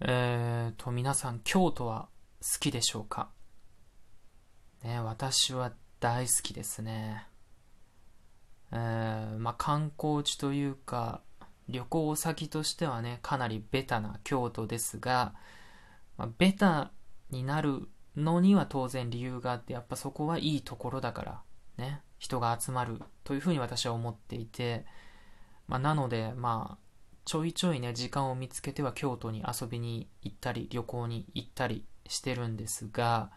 えーと、皆さん、京都は好きでしょうか？ね、私は大好きですね。えー、まあ、観光地というか、旅行先としてはね、かなりベタな京都ですが、まあ、ベタになるのには当然理由があって、やっぱそこはいいところだから、ね、人が集まるというふうに私は思っていて、まあ、なので、まあ、ちょいちょいね、時間を見つけては京都に遊びに行ったり、旅行に行ったりしてるんですが、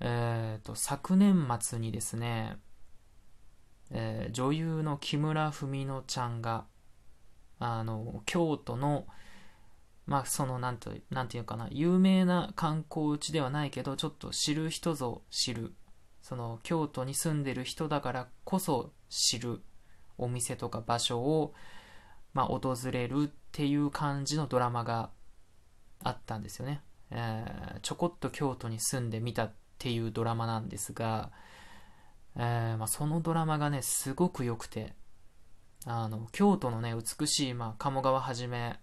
えっ、ー、と、昨年末にですね、えー、女優の木村文乃ちゃんが、あの、京都の、まあ、その、なんと、なんていうかな、有名な観光地ではないけど、ちょっと知る人ぞ知る、その、京都に住んでる人だからこそ知るお店とか場所を、まあ、訪れるっていう感じのドラマがあったんですよね。えー、ちょこっと京都に住んでみたっていうドラマなんですが、えー、まあ、そのドラマがね、すごく良くて、あの、京都のね、美しい、まあ、鴨川はじめ、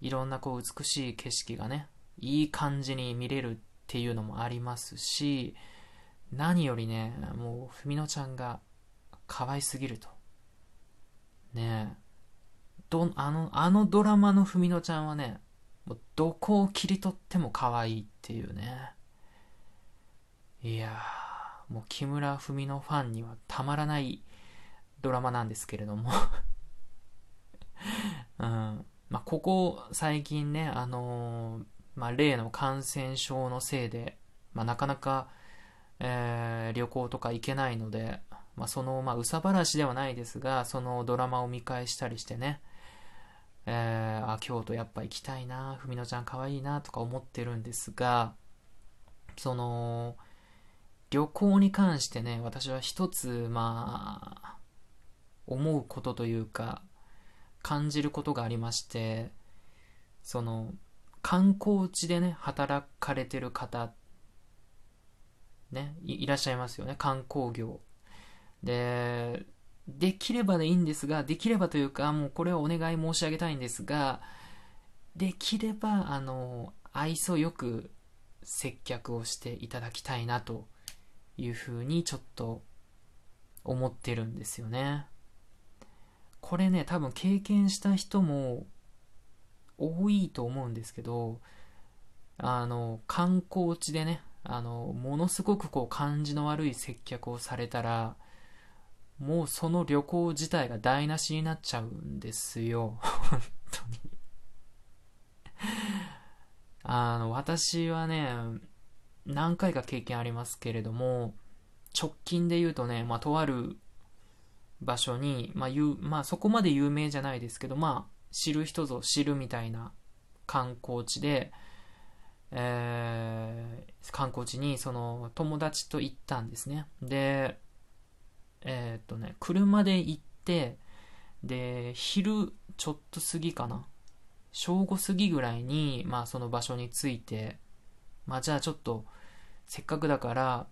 いろんなこう美しい景色がね、いい感じに見れるっていうのもありますし、何よりね、もう、ふみのちゃんが可愛すぎると。ねえ。ど、あの、あのドラマのふみのちゃんはね、もうどこを切り取っても可愛いっていうね。いやー、もう木村文乃ファンにはたまらないドラマなんですけれども うん。まあ、ここ最近ね、あのー、まあ、例の感染症のせいで、まあ、なかなか、えー、旅行とか行けないので、まあ、その、まあ、うさばらしではないですが、そのドラマを見返したりしてね、えー、あ、京都やっぱ行きたいな、ふみのちゃん可愛いいなとか思ってるんですが、その、旅行に関してね、私は一つ、まあ、思うことというか、感じることがありまして、その、観光地でね、働かれてる方、ね、いらっしゃいますよね、観光業。で、できればでいいんですが、できればというか、もうこれはお願い申し上げたいんですが、できれば、あの、愛想よく接客をしていただきたいなというふうにちょっと思ってるんですよね。これね、多分経験した人も多いと思うんですけど、あの、観光地でね、あの、ものすごくこう感じの悪い接客をされたら、もうその旅行自体が台無しになっちゃうんですよ。本当にあの、私はね、何回か経験ありますけれども、直近で言うとね、まあ、とある場所に、まあ、う、まあ、そこまで有名じゃないですけど、まあ、知る人ぞ知るみたいな観光地で、えー、観光地にその友達と行ったんですね。で、えー、っとね、車で行って、で、昼ちょっと過ぎかな。正午過ぎぐらいに、まあその場所に着いて、まあじゃあちょっと、せっかくだから、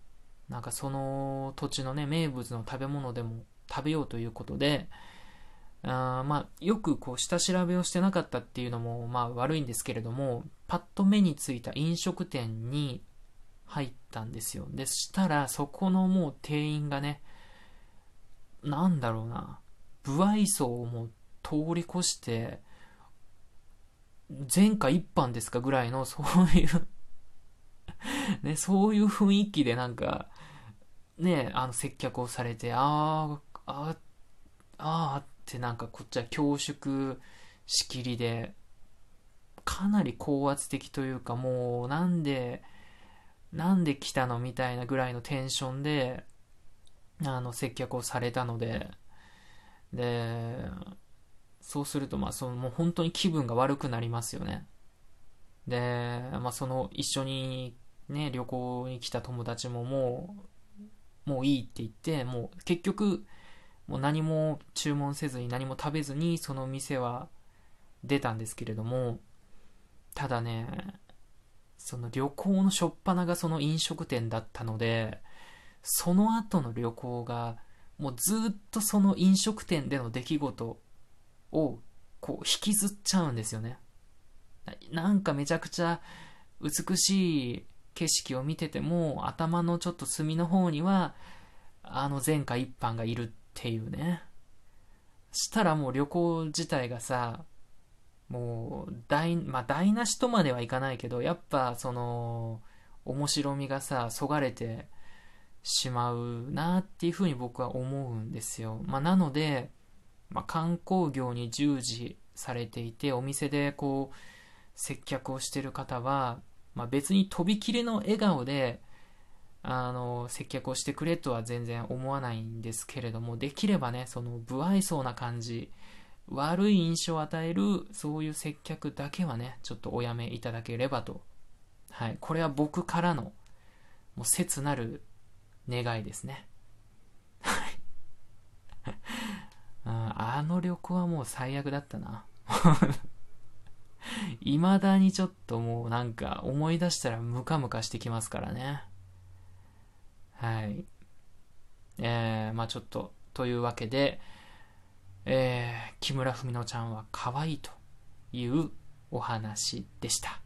なんかその土地のね、名物の食べ物でも食べようということで、あまあ、よくこう下調べをしてなかったっていうのもまあ悪いんですけれども、パッと目についた飲食店に入ったんですよ。でしたら、そこのもう店員がね、なんだろうな、不愛想をもう通り越して、前科一般ですかぐらいの、そういう ね、そういう雰囲気でなんか、ね、あの接客をされて、ああ、ああ、あってなんかこっちは恐縮しきりで、かなり高圧的というか、もうなんで、なんで来たのみたいなぐらいのテンションで、あの、接客をされたので、で、そうすると、まあ、その、もう本当に気分が悪くなりますよね。で、まあ、その、一緒にね、旅行に来た友達ももう、もういいって言って、もう結局、もう何も注文せずに何も食べずに、その店は出たんですけれども、ただね、その旅行の初っ端がその飲食店だったので、その後の旅行が、もうずっとその飲食店での出来事を、こう、引きずっちゃうんですよね。なんかめちゃくちゃ美しい景色を見てても、頭のちょっと隅の方には、あの前回一般がいるっていうね。したらもう旅行自体がさ、もう、台、まあ、台無しとまではいかないけど、やっぱその、面白みがさ、そがれてしまうなっていうふうに僕は思うんですよ。まあ、なので、まあ、観光業に従事されていて、お店でこう、接客をしてる方は、まあ、別にとびきりの笑顔で、あの、接客をしてくれとは全然思わないんですけれども、できればね、その、不愛想な感じ、悪い印象を与える、そういう接客だけはね、ちょっとおやめいただければと。はい。これは僕からの、もう切なる願いですね。はい。あの旅行はもう最悪だったな。未だにちょっともうなんか思い出したらムカムカしてきますからね。はい。えー、まあちょっと、というわけで、えー、木村文乃ちゃんは可愛いというお話でした。